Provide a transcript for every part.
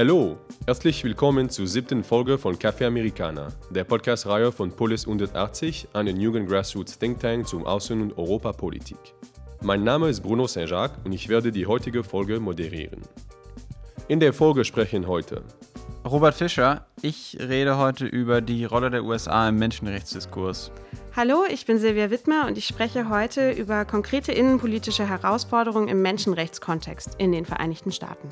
Hallo, herzlich willkommen zur siebten Folge von Café Americana, der Podcast-Reihe von Polis 180, einem jungen Grassroots Think Tank zum Außen- und Europapolitik. Mein Name ist Bruno Saint-Jacques und ich werde die heutige Folge moderieren. In der Folge sprechen heute Robert Fischer, ich rede heute über die Rolle der USA im Menschenrechtsdiskurs. Hallo, ich bin Silvia Wittmer und ich spreche heute über konkrete innenpolitische Herausforderungen im Menschenrechtskontext in den Vereinigten Staaten.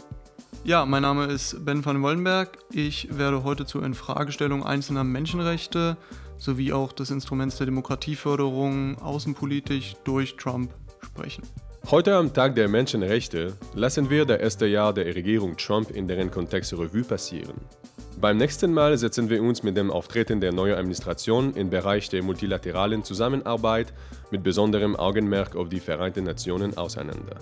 Ja, mein Name ist Ben van Wollenberg. Ich werde heute zur Infragestellung einzelner Menschenrechte sowie auch des Instruments der Demokratieförderung außenpolitisch durch Trump sprechen. Heute am Tag der Menschenrechte lassen wir das erste Jahr der Regierung Trump in deren Kontext Revue passieren. Beim nächsten Mal setzen wir uns mit dem Auftreten der neuen Administration im Bereich der multilateralen Zusammenarbeit mit besonderem Augenmerk auf die Vereinten Nationen auseinander.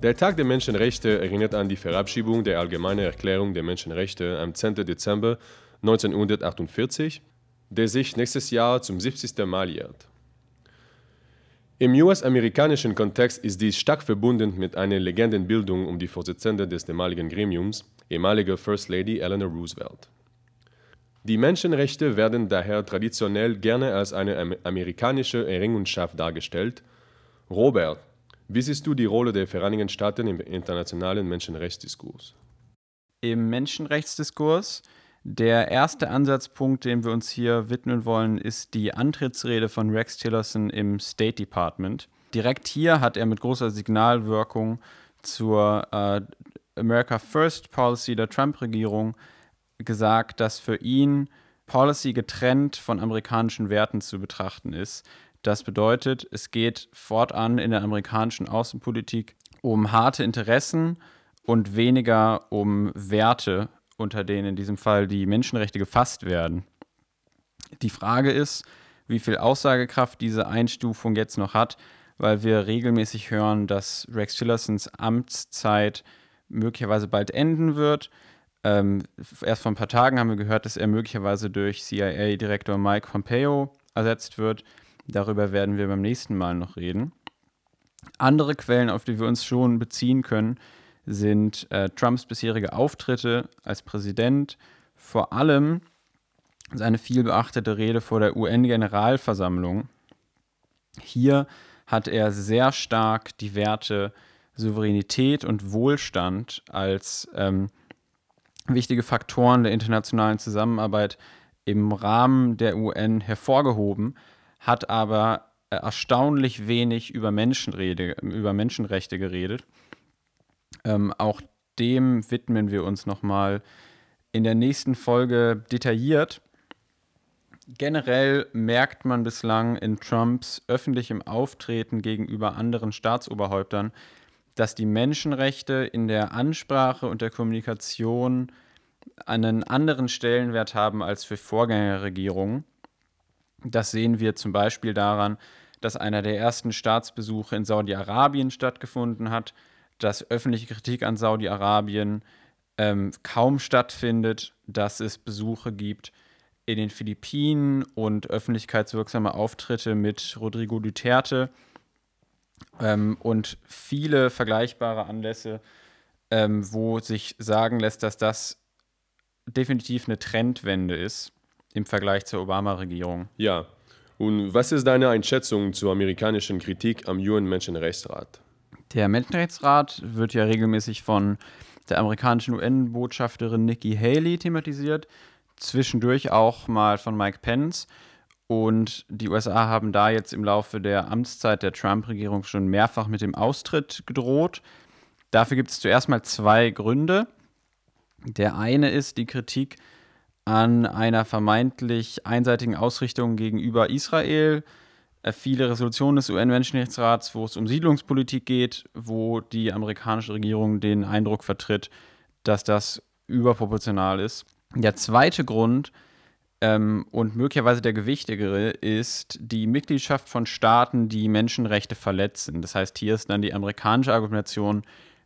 Der Tag der Menschenrechte erinnert an die Verabschiedung der Allgemeinen Erklärung der Menschenrechte am 10. Dezember 1948, der sich nächstes Jahr zum 70. Mal jährt. Im US-amerikanischen Kontext ist dies stark verbunden mit einer Legendenbildung um die Vorsitzende des damaligen Gremiums, ehemalige First Lady Eleanor Roosevelt. Die Menschenrechte werden daher traditionell gerne als eine amerikanische Errungenschaft dargestellt. Robert, wie siehst du die Rolle der Vereinigten Staaten im internationalen Menschenrechtsdiskurs? Im Menschenrechtsdiskurs, der erste Ansatzpunkt, dem wir uns hier widmen wollen, ist die Antrittsrede von Rex Tillerson im State Department. Direkt hier hat er mit großer Signalwirkung zur äh, America First Policy der Trump-Regierung gesagt, dass für ihn Policy getrennt von amerikanischen Werten zu betrachten ist. Das bedeutet, es geht fortan in der amerikanischen Außenpolitik um harte Interessen und weniger um Werte, unter denen in diesem Fall die Menschenrechte gefasst werden. Die Frage ist, wie viel Aussagekraft diese Einstufung jetzt noch hat, weil wir regelmäßig hören, dass Rex Tillersons Amtszeit möglicherweise bald enden wird. Ähm, erst vor ein paar Tagen haben wir gehört, dass er möglicherweise durch CIA-Direktor Mike Pompeo ersetzt wird. Darüber werden wir beim nächsten Mal noch reden. Andere Quellen, auf die wir uns schon beziehen können, sind äh, Trumps bisherige Auftritte als Präsident, vor allem seine vielbeachtete Rede vor der UN-Generalversammlung. Hier hat er sehr stark die Werte Souveränität und Wohlstand als ähm, wichtige Faktoren der internationalen Zusammenarbeit im Rahmen der UN hervorgehoben hat aber äh, erstaunlich wenig über, Menschenrede, über Menschenrechte geredet. Ähm, auch dem widmen wir uns nochmal in der nächsten Folge detailliert. Generell merkt man bislang in Trumps öffentlichem Auftreten gegenüber anderen Staatsoberhäuptern, dass die Menschenrechte in der Ansprache und der Kommunikation einen anderen Stellenwert haben als für Vorgängerregierungen. Das sehen wir zum Beispiel daran, dass einer der ersten Staatsbesuche in Saudi-Arabien stattgefunden hat, dass öffentliche Kritik an Saudi-Arabien ähm, kaum stattfindet, dass es Besuche gibt in den Philippinen und öffentlichkeitswirksame Auftritte mit Rodrigo Duterte. Ähm, und viele vergleichbare Anlässe, ähm, wo sich sagen lässt, dass das definitiv eine Trendwende ist im Vergleich zur Obama-Regierung. Ja. Und was ist deine Einschätzung zur amerikanischen Kritik am UN-Menschenrechtsrat? Der Menschenrechtsrat wird ja regelmäßig von der amerikanischen UN-Botschafterin Nikki Haley thematisiert, zwischendurch auch mal von Mike Pence. Und die USA haben da jetzt im Laufe der Amtszeit der Trump-Regierung schon mehrfach mit dem Austritt gedroht. Dafür gibt es zuerst mal zwei Gründe. Der eine ist die Kritik an einer vermeintlich einseitigen Ausrichtung gegenüber Israel. Äh, viele Resolutionen des UN-Menschenrechtsrats, wo es um Siedlungspolitik geht, wo die amerikanische Regierung den Eindruck vertritt, dass das überproportional ist. Der zweite Grund ähm, und möglicherweise der gewichtigere ist die Mitgliedschaft von Staaten, die Menschenrechte verletzen. Das heißt, hier ist dann die amerikanische Argumentation,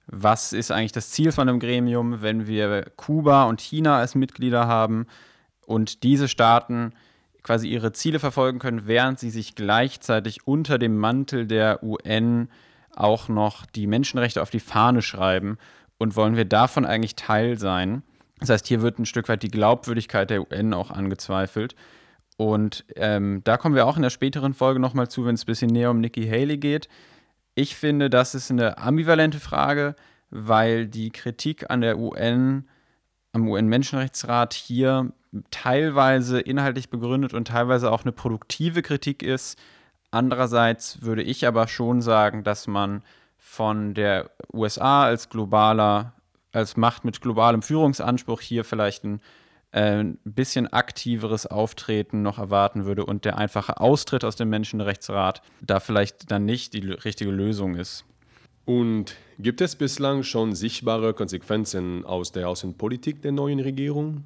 was ist eigentlich das Ziel von einem Gremium, wenn wir Kuba und China als Mitglieder haben und diese Staaten quasi ihre Ziele verfolgen können, während sie sich gleichzeitig unter dem Mantel der UN auch noch die Menschenrechte auf die Fahne schreiben. Und wollen wir davon eigentlich Teil sein? Das heißt, hier wird ein Stück weit die Glaubwürdigkeit der UN auch angezweifelt. Und ähm, da kommen wir auch in der späteren Folge nochmal zu, wenn es ein bisschen näher um Nikki Haley geht. Ich finde, das ist eine ambivalente Frage, weil die Kritik an der UN, am UN-Menschenrechtsrat hier teilweise inhaltlich begründet und teilweise auch eine produktive Kritik ist. Andererseits würde ich aber schon sagen, dass man von der USA als globaler, als Macht mit globalem Führungsanspruch hier vielleicht ein ein bisschen aktiveres Auftreten noch erwarten würde und der einfache Austritt aus dem Menschenrechtsrat da vielleicht dann nicht die richtige Lösung ist. Und gibt es bislang schon sichtbare Konsequenzen aus der Außenpolitik der neuen Regierung?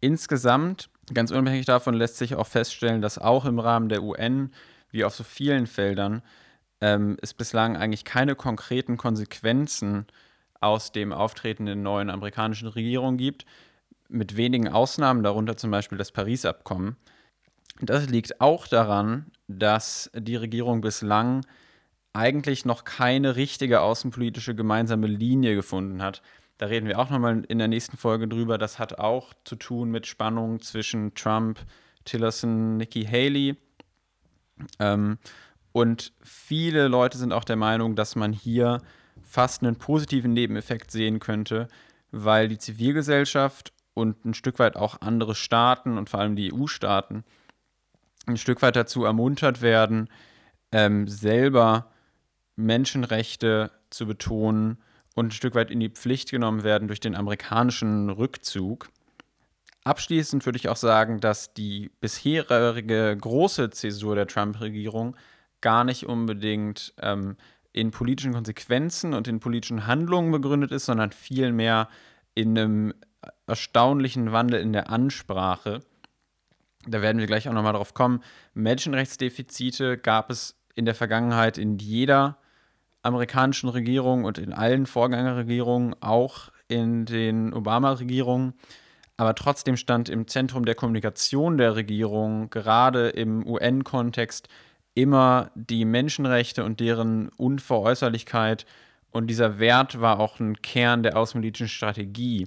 Insgesamt, ganz unabhängig davon, lässt sich auch feststellen, dass auch im Rahmen der UN, wie auf so vielen Feldern, ähm, es bislang eigentlich keine konkreten Konsequenzen aus dem Auftreten der neuen amerikanischen Regierung gibt mit wenigen Ausnahmen, darunter zum Beispiel das Paris-Abkommen. Das liegt auch daran, dass die Regierung bislang eigentlich noch keine richtige außenpolitische gemeinsame Linie gefunden hat. Da reden wir auch nochmal in der nächsten Folge drüber. Das hat auch zu tun mit Spannungen zwischen Trump, Tillerson, Nikki Haley. Ähm, und viele Leute sind auch der Meinung, dass man hier fast einen positiven Nebeneffekt sehen könnte, weil die Zivilgesellschaft und ein Stück weit auch andere Staaten und vor allem die EU-Staaten ein Stück weit dazu ermuntert werden, ähm, selber Menschenrechte zu betonen und ein Stück weit in die Pflicht genommen werden durch den amerikanischen Rückzug. Abschließend würde ich auch sagen, dass die bisherige große Zäsur der Trump-Regierung gar nicht unbedingt ähm, in politischen Konsequenzen und in politischen Handlungen begründet ist, sondern vielmehr in einem erstaunlichen Wandel in der Ansprache. Da werden wir gleich auch nochmal drauf kommen. Menschenrechtsdefizite gab es in der Vergangenheit in jeder amerikanischen Regierung und in allen Vorgängerregierungen, auch in den Obama-Regierungen. Aber trotzdem stand im Zentrum der Kommunikation der Regierung, gerade im UN-Kontext, immer die Menschenrechte und deren Unveräußerlichkeit. Und dieser Wert war auch ein Kern der außenpolitischen Strategie.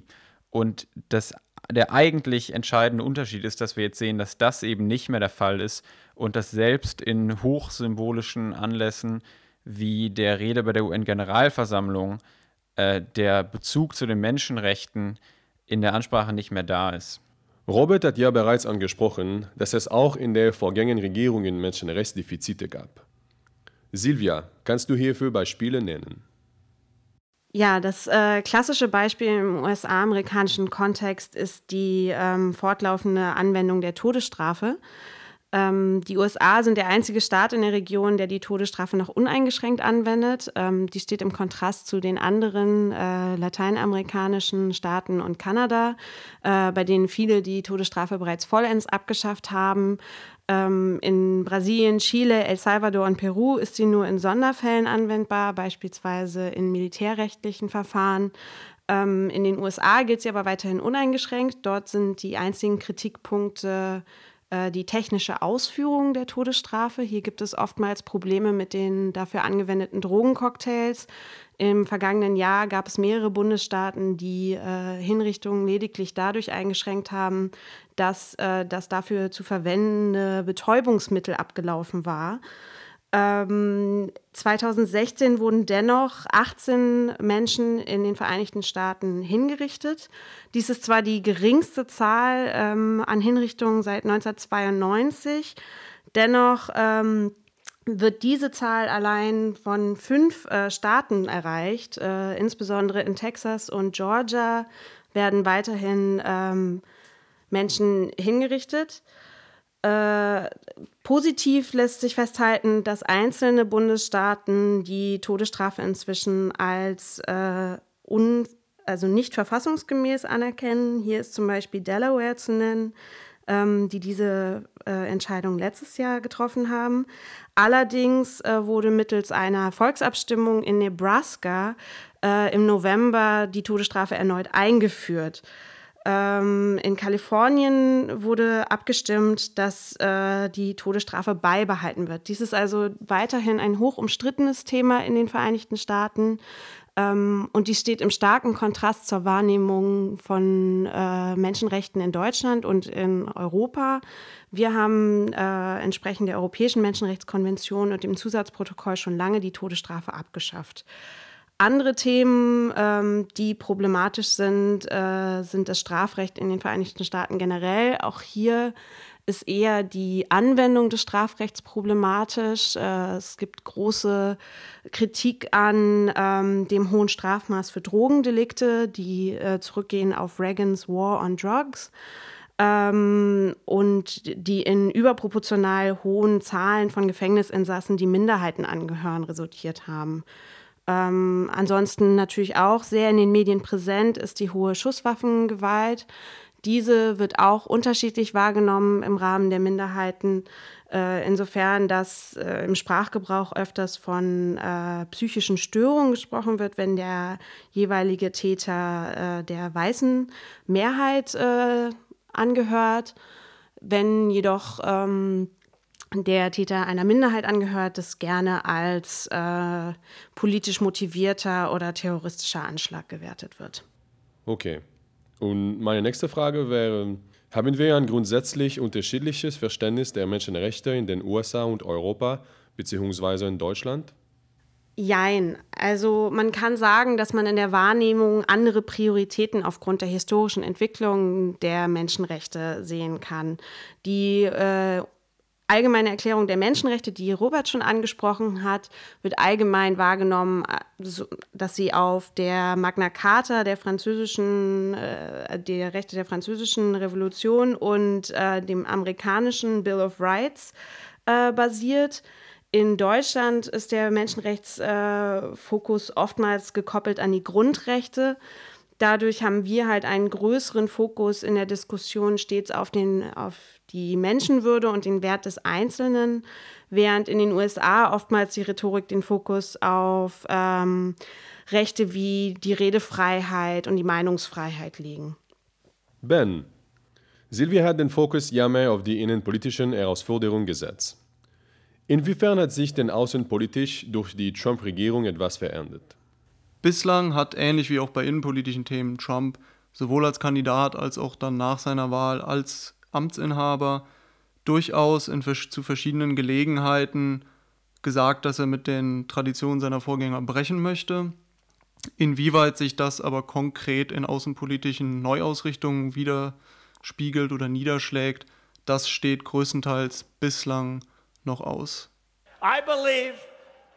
Und das, der eigentlich entscheidende Unterschied ist, dass wir jetzt sehen, dass das eben nicht mehr der Fall ist und dass selbst in hochsymbolischen Anlässen wie der Rede bei der UN-Generalversammlung äh, der Bezug zu den Menschenrechten in der Ansprache nicht mehr da ist. Robert hat ja bereits angesprochen, dass es auch in der vorgängigen Regierungen Menschenrechtsdefizite gab. Silvia, kannst du hierfür Beispiele nennen? Ja, das äh, klassische Beispiel im USA-amerikanischen Kontext ist die ähm, fortlaufende Anwendung der Todesstrafe. Ähm, die USA sind der einzige Staat in der Region, der die Todesstrafe noch uneingeschränkt anwendet. Ähm, die steht im Kontrast zu den anderen äh, lateinamerikanischen Staaten und Kanada, äh, bei denen viele die Todesstrafe bereits vollends abgeschafft haben. Ähm, in Brasilien, Chile, El Salvador und Peru ist sie nur in Sonderfällen anwendbar, beispielsweise in militärrechtlichen Verfahren. Ähm, in den USA gilt sie aber weiterhin uneingeschränkt. Dort sind die einzigen Kritikpunkte die technische Ausführung der Todesstrafe. Hier gibt es oftmals Probleme mit den dafür angewendeten Drogencocktails. Im vergangenen Jahr gab es mehrere Bundesstaaten, die äh, Hinrichtungen lediglich dadurch eingeschränkt haben, dass äh, das dafür zu verwendende Betäubungsmittel abgelaufen war. Ähm, 2016 wurden dennoch 18 Menschen in den Vereinigten Staaten hingerichtet. Dies ist zwar die geringste Zahl ähm, an Hinrichtungen seit 1992, dennoch ähm, wird diese Zahl allein von fünf äh, Staaten erreicht. Äh, insbesondere in Texas und Georgia werden weiterhin ähm, Menschen hingerichtet. Äh, positiv lässt sich festhalten, dass einzelne Bundesstaaten die Todesstrafe inzwischen als äh, un, also nicht verfassungsgemäß anerkennen. Hier ist zum Beispiel Delaware zu nennen, ähm, die diese äh, Entscheidung letztes Jahr getroffen haben. Allerdings äh, wurde mittels einer Volksabstimmung in Nebraska äh, im November die Todesstrafe erneut eingeführt. Ähm, in Kalifornien wurde abgestimmt, dass äh, die Todesstrafe beibehalten wird. Dies ist also weiterhin ein hoch umstrittenes Thema in den Vereinigten Staaten. Ähm, und die steht im starken Kontrast zur Wahrnehmung von äh, Menschenrechten in Deutschland und in Europa. Wir haben äh, entsprechend der Europäischen Menschenrechtskonvention und dem Zusatzprotokoll schon lange die Todesstrafe abgeschafft. Andere Themen, ähm, die problematisch sind, äh, sind das Strafrecht in den Vereinigten Staaten generell. Auch hier ist eher die Anwendung des Strafrechts problematisch. Äh, es gibt große Kritik an ähm, dem hohen Strafmaß für Drogendelikte, die äh, zurückgehen auf Reagans War on Drugs ähm, und die in überproportional hohen Zahlen von Gefängnisinsassen, die Minderheiten angehören, resultiert haben. Ähm, ansonsten natürlich auch sehr in den Medien präsent ist die hohe Schusswaffengewalt. Diese wird auch unterschiedlich wahrgenommen im Rahmen der Minderheiten, äh, insofern, dass äh, im Sprachgebrauch öfters von äh, psychischen Störungen gesprochen wird, wenn der jeweilige Täter äh, der weißen Mehrheit äh, angehört. Wenn jedoch ähm, der Täter einer Minderheit angehört, das gerne als äh, politisch motivierter oder terroristischer Anschlag gewertet wird. Okay. Und meine nächste Frage wäre, haben wir ein grundsätzlich unterschiedliches Verständnis der Menschenrechte in den USA und Europa beziehungsweise in Deutschland? Jein. Also man kann sagen, dass man in der Wahrnehmung andere Prioritäten aufgrund der historischen Entwicklung der Menschenrechte sehen kann. Die äh, allgemeine Erklärung der Menschenrechte, die Robert schon angesprochen hat, wird allgemein wahrgenommen, äh, dass sie auf der Magna Carta der französischen, äh, der Rechte der französischen Revolution und äh, dem amerikanischen Bill of Rights äh, basiert. In Deutschland ist der Menschenrechtsfokus äh, oftmals gekoppelt an die Grundrechte. Dadurch haben wir halt einen größeren Fokus in der Diskussion stets auf, den, auf die Menschenwürde und den Wert des Einzelnen, während in den USA oftmals die Rhetorik den Fokus auf ähm, Rechte wie die Redefreiheit und die Meinungsfreiheit legen. Ben, Silvia hat den Fokus ja mehr auf die innenpolitischen Herausforderungen gesetzt. Inwiefern hat sich denn außenpolitisch durch die Trump-Regierung etwas verändert? Bislang hat ähnlich wie auch bei innenpolitischen Themen Trump sowohl als Kandidat als auch dann nach seiner Wahl als Amtsinhaber durchaus in, zu verschiedenen Gelegenheiten gesagt, dass er mit den Traditionen seiner Vorgänger brechen möchte. Inwieweit sich das aber konkret in außenpolitischen Neuausrichtungen widerspiegelt oder niederschlägt, das steht größtenteils bislang noch aus. I believe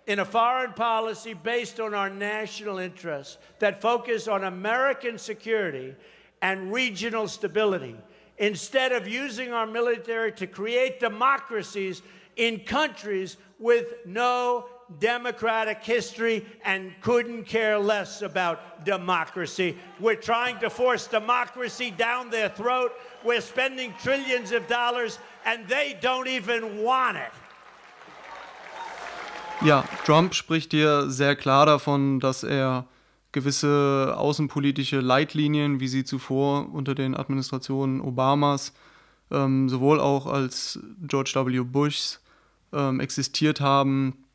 in a foreign policy based on our national interests that focus on American security and regional stability. Instead of using our military to create democracies in countries with no democratic history and couldn't care less about democracy. We're trying to force democracy down their throat. We're spending trillions of dollars and they don't even want it. Ja, Trump spricht hier sehr klar davon, dass er gewisse außenpolitische Leitlinien, wie sie zuvor unter den Administrationen Obamas ähm, sowohl auch als George W. Bushs ähm, existiert haben,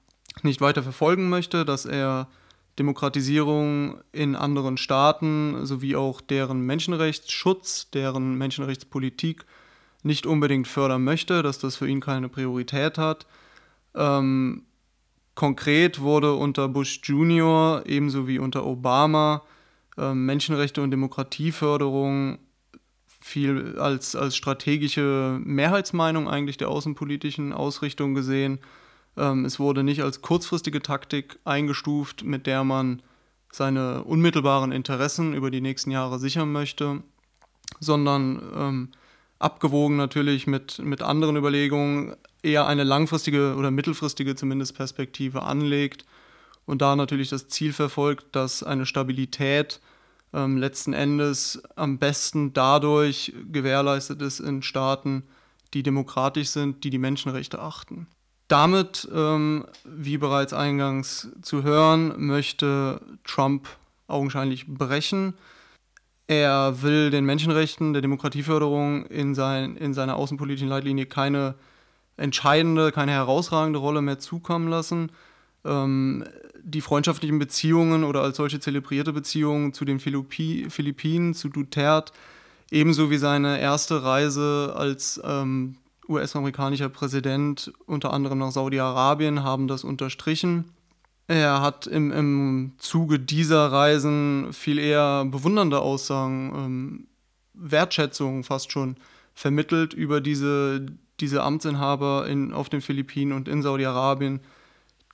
nicht weiter verfolgen möchte, dass er Demokratisierung in anderen Staaten sowie auch deren Menschenrechtsschutz, deren Menschenrechtspolitik nicht unbedingt fördern möchte, dass das für ihn keine Priorität hat. Ähm, Konkret wurde unter Bush Jr. ebenso wie unter Obama äh, Menschenrechte und Demokratieförderung viel als, als strategische Mehrheitsmeinung eigentlich der außenpolitischen Ausrichtung gesehen. Ähm, es wurde nicht als kurzfristige Taktik eingestuft, mit der man seine unmittelbaren Interessen über die nächsten Jahre sichern möchte, sondern ähm, abgewogen natürlich mit, mit anderen Überlegungen, eher eine langfristige oder mittelfristige zumindest Perspektive anlegt und da natürlich das Ziel verfolgt, dass eine Stabilität ähm, letzten Endes am besten dadurch gewährleistet ist in Staaten, die demokratisch sind, die die Menschenrechte achten. Damit, ähm, wie bereits eingangs zu hören, möchte Trump augenscheinlich brechen. Er will den Menschenrechten, der Demokratieförderung in, sein, in seiner außenpolitischen Leitlinie keine entscheidende, keine herausragende Rolle mehr zukommen lassen. ähm, die freundschaftlichen Beziehungen oder als solche zelebrierte Beziehungen zu den Philippi Philippinen, zu Duterte, ebenso wie seine erste Reise als ähm, US-amerikanischer Präsident unter anderem nach Saudi-Arabien haben das unterstrichen. Er hat im, im Zuge dieser Reisen viel eher bewundernde Aussagen, ähm, Wertschätzung fast schon vermittelt über diese, diese Amtsinhaber in, auf den Philippinen und in Saudi-Arabien,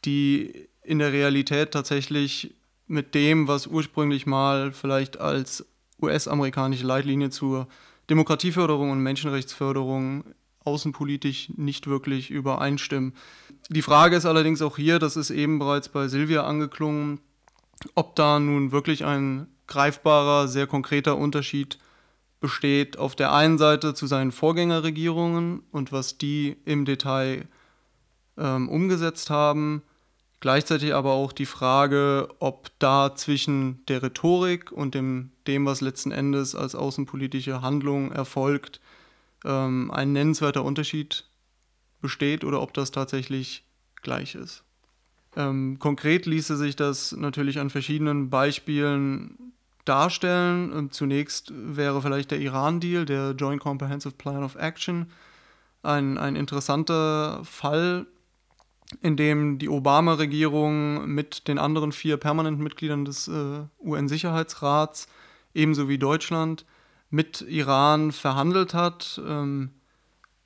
die in der Realität tatsächlich mit dem, was ursprünglich mal vielleicht als US-amerikanische Leitlinie zur Demokratieförderung und Menschenrechtsförderung außenpolitisch nicht wirklich übereinstimmen. Die Frage ist allerdings auch hier, das ist eben bereits bei Silvia angeklungen, ob da nun wirklich ein greifbarer, sehr konkreter Unterschied besteht auf der einen Seite zu seinen Vorgängerregierungen und was die im Detail ähm, umgesetzt haben, gleichzeitig aber auch die Frage, ob da zwischen der Rhetorik und dem, dem was letzten Endes als außenpolitische Handlung erfolgt, ähm, ein nennenswerter Unterschied besteht oder ob das tatsächlich gleich ist. Ähm, konkret ließe sich das natürlich an verschiedenen Beispielen darstellen. Zunächst wäre vielleicht der Iran-Deal, der Joint Comprehensive Plan of Action, ein, ein interessanter Fall, in dem die Obama-Regierung mit den anderen vier permanenten Mitgliedern des äh, UN-Sicherheitsrats, ebenso wie Deutschland, mit Iran verhandelt hat ähm,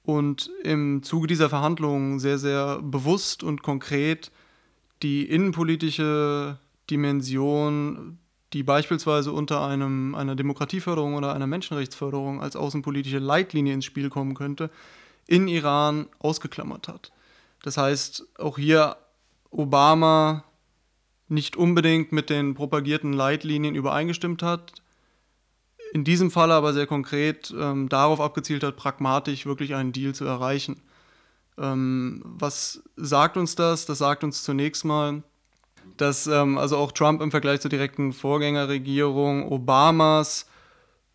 und im Zuge dieser Verhandlungen sehr, sehr bewusst und konkret die innenpolitische Dimension, die beispielsweise unter einem, einer Demokratieförderung oder einer Menschenrechtsförderung als außenpolitische Leitlinie ins Spiel kommen könnte, in Iran ausgeklammert hat. Das heißt, auch hier Obama nicht unbedingt mit den propagierten Leitlinien übereingestimmt hat, in diesem Fall aber sehr konkret ähm, darauf abgezielt hat, pragmatisch wirklich einen Deal zu erreichen. Ähm, was sagt uns das? Das sagt uns zunächst mal, dass ähm, also auch Trump im Vergleich zur direkten Vorgängerregierung Obamas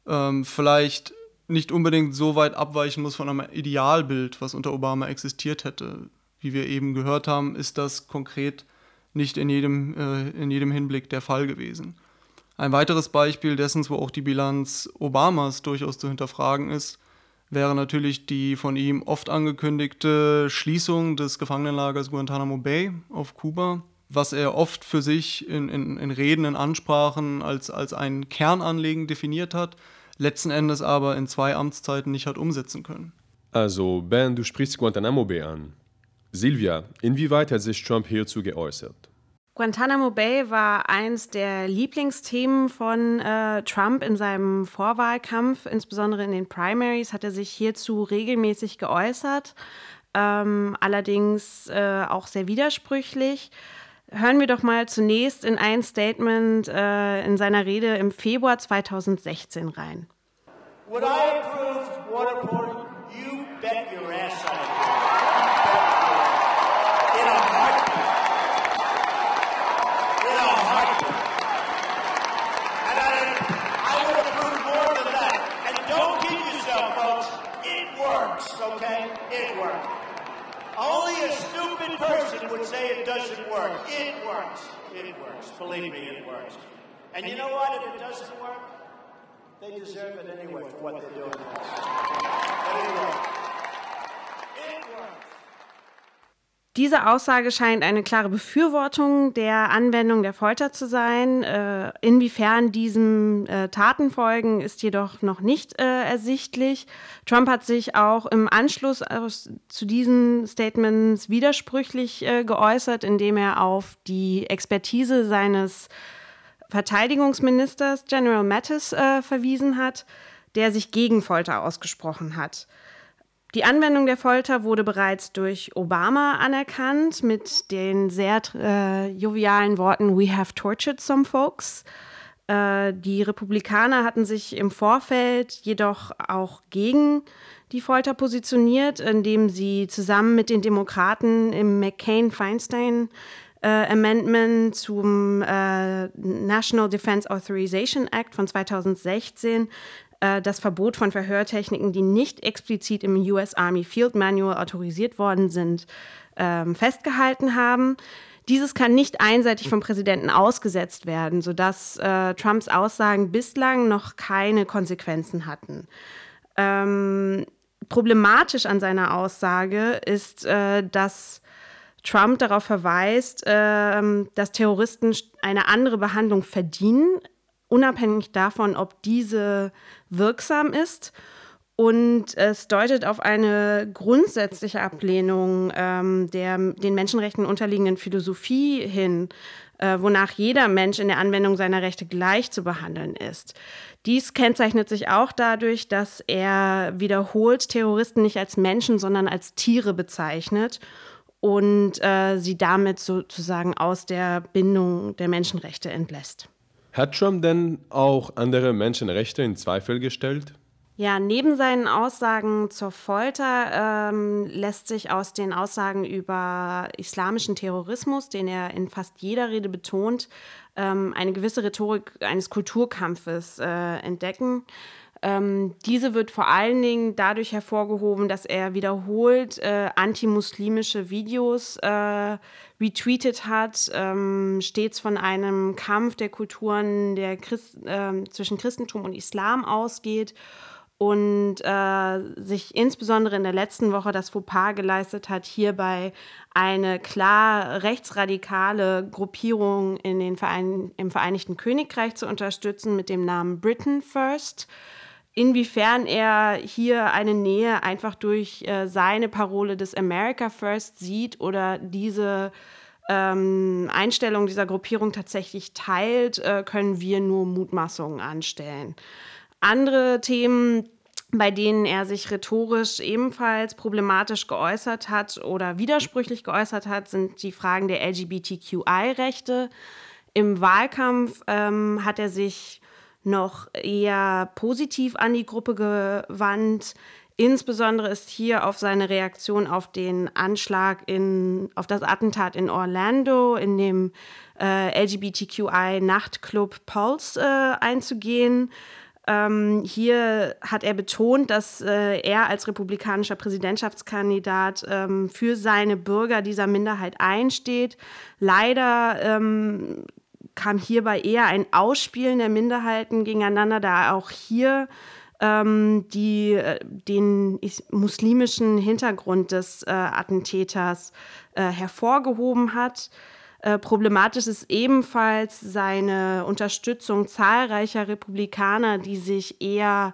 ähm, vielleicht nicht unbedingt so weit abweichen muss von einem Idealbild, was unter Obama existiert hätte. Wie wir eben gehört haben, ist das konkret nicht in jedem, äh, in jedem Hinblick der Fall gewesen. Ein weiteres Beispiel dessen, wo auch die Bilanz Obamas durchaus zu hinterfragen ist, wäre natürlich die von ihm oft angekündigte Schließung des Gefangenenlagers Guantanamo Bay auf Kuba, was er oft für sich in, in, in Reden, in Ansprachen als, als ein Kernanliegen definiert hat, letzten Endes aber in zwei Amtszeiten nicht hat umsetzen können. Also, Ben, du sprichst Guantanamo Bay an. Silvia, inwieweit hat sich Trump hierzu geäußert? Guantanamo Bay war eins der Lieblingsthemen von äh, Trump in seinem Vorwahlkampf, insbesondere in den Primaries hat er sich hierzu regelmäßig geäußert, ähm, allerdings äh, auch sehr widersprüchlich. Hören wir doch mal zunächst in ein Statement äh, in seiner Rede im Februar 2016 rein. Would I approve waterboarding? You bet your ass I person would say it doesn't work. It works. It works. Believe me, it works. And you know what? If it doesn't work, they deserve it anyway for what they're doing. But Diese Aussage scheint eine klare Befürwortung der Anwendung der Folter zu sein. Äh, inwiefern diesem äh, Taten folgen, ist jedoch noch nicht äh, ersichtlich. Trump hat sich auch im Anschluss aus, zu diesen Statements widersprüchlich äh, geäußert, indem er auf die Expertise seines Verteidigungsministers General Mattis äh, verwiesen hat, der sich gegen Folter ausgesprochen hat. Die Anwendung der Folter wurde bereits durch Obama anerkannt mit den sehr äh, jovialen Worten We have tortured some folks. Äh, die Republikaner hatten sich im Vorfeld jedoch auch gegen die Folter positioniert, indem sie zusammen mit den Demokraten im McCain-Feinstein äh, Amendment zum äh, National Defense Authorization Act von 2016 äh, das Verbot von Verhörtechniken, die nicht explizit im US Army Field Manual autorisiert worden sind, ähm, festgehalten haben. Dieses kann nicht einseitig vom Präsidenten ausgesetzt werden, sodass äh, Trumps Aussagen bislang noch keine Konsequenzen hatten. Ähm, problematisch an seiner Aussage ist, äh, dass Trump darauf verweist, äh, dass Terroristen eine andere Behandlung verdienen, unabhängig davon, ob diese wirksam ist. Und es deutet auf eine grundsätzliche Ablehnung ähm, der den Menschenrechten unterliegenden Philosophie hin, äh, wonach jeder Mensch in der Anwendung seiner Rechte gleich zu behandeln ist. Dies kennzeichnet sich auch dadurch, dass er wiederholt Terroristen nicht als Menschen, sondern als Tiere bezeichnet und äh, sie damit sozusagen aus der Bindung der Menschenrechte entlässt. Hat Trump denn auch andere Menschenrechte in Zweifel gestellt? Ja, neben seinen Aussagen zur Folter ähm, lässt sich aus den Aussagen über islamischen Terrorismus, den er in fast jeder Rede betont, ähm, eine gewisse Rhetorik eines Kulturkampfes äh, entdecken. Ähm, diese wird vor allen Dingen dadurch hervorgehoben, dass er wiederholt äh, antimuslimische Videos äh, retweetet hat, ähm, stets von einem Kampf der Kulturen der Christ, äh, zwischen Christentum und Islam ausgeht und äh, sich insbesondere in der letzten Woche das Fauxpas geleistet hat, hierbei eine klar rechtsradikale Gruppierung in den Verein im Vereinigten Königreich zu unterstützen mit dem Namen Britain First. Inwiefern er hier eine Nähe einfach durch äh, seine Parole des America First sieht oder diese ähm, Einstellung dieser Gruppierung tatsächlich teilt, äh, können wir nur Mutmaßungen anstellen. Andere Themen, bei denen er sich rhetorisch ebenfalls problematisch geäußert hat oder widersprüchlich geäußert hat, sind die Fragen der LGBTQI-Rechte. Im Wahlkampf ähm, hat er sich noch eher positiv an die Gruppe gewandt. Insbesondere ist hier auf seine Reaktion auf den Anschlag in, auf das Attentat in Orlando, in dem äh, LGBTQI-Nachtclub Pulse äh, einzugehen. Ähm, hier hat er betont, dass äh, er als republikanischer Präsidentschaftskandidat ähm, für seine Bürger dieser Minderheit einsteht. Leider ähm, kam hierbei eher ein Ausspielen der Minderheiten gegeneinander, da auch hier ähm, die, äh, den muslimischen Hintergrund des äh, Attentäters äh, hervorgehoben hat. Äh, problematisch ist ebenfalls seine Unterstützung zahlreicher Republikaner, die sich eher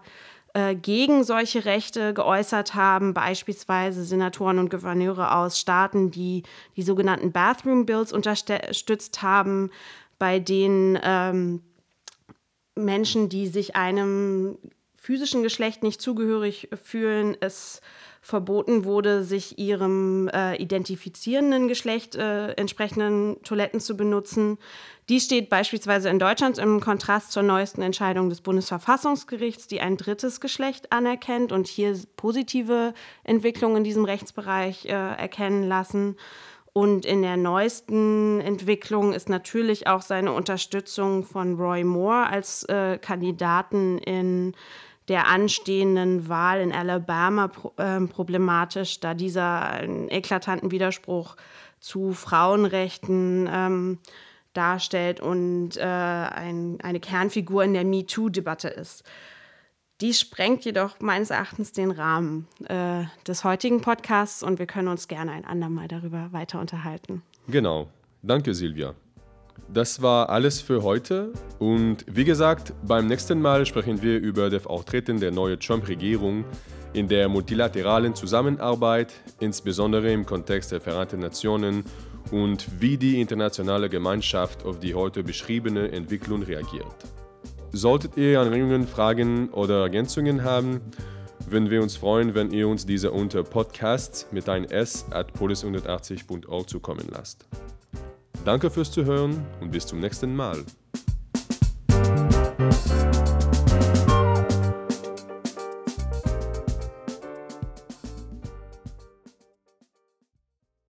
äh, gegen solche Rechte geäußert haben, beispielsweise Senatoren und Gouverneure aus Staaten, die die sogenannten Bathroom Bills unterstützt haben, bei denen ähm, Menschen, die sich einem physischen Geschlecht nicht zugehörig fühlen, es verboten wurde, sich ihrem äh, identifizierenden Geschlecht äh, entsprechenden Toiletten zu benutzen. Dies steht beispielsweise in Deutschland im Kontrast zur neuesten Entscheidung des Bundesverfassungsgerichts, die ein drittes Geschlecht anerkennt und hier positive Entwicklungen in diesem Rechtsbereich äh, erkennen lassen. Und in der neuesten Entwicklung ist natürlich auch seine Unterstützung von Roy Moore als äh, Kandidaten in der anstehenden Wahl in Alabama äh, problematisch, da dieser einen eklatanten Widerspruch zu Frauenrechten ähm, darstellt und äh, ein, eine Kernfigur in der MeToo-Debatte ist. Dies sprengt jedoch meines Erachtens den Rahmen äh, des heutigen Podcasts und wir können uns gerne ein andermal darüber weiter unterhalten. Genau. Danke, Silvia. Das war alles für heute und wie gesagt, beim nächsten Mal sprechen wir über das Auftreten der neuen Trump-Regierung in der multilateralen Zusammenarbeit, insbesondere im Kontext der Vereinten Nationen und wie die internationale Gemeinschaft auf die heute beschriebene Entwicklung reagiert. Solltet ihr Anregungen, Fragen oder Ergänzungen haben, würden wir uns freuen, wenn ihr uns diese unter podcasts mit ein S at polis180.org zukommen lasst. Danke fürs Zuhören und bis zum nächsten Mal.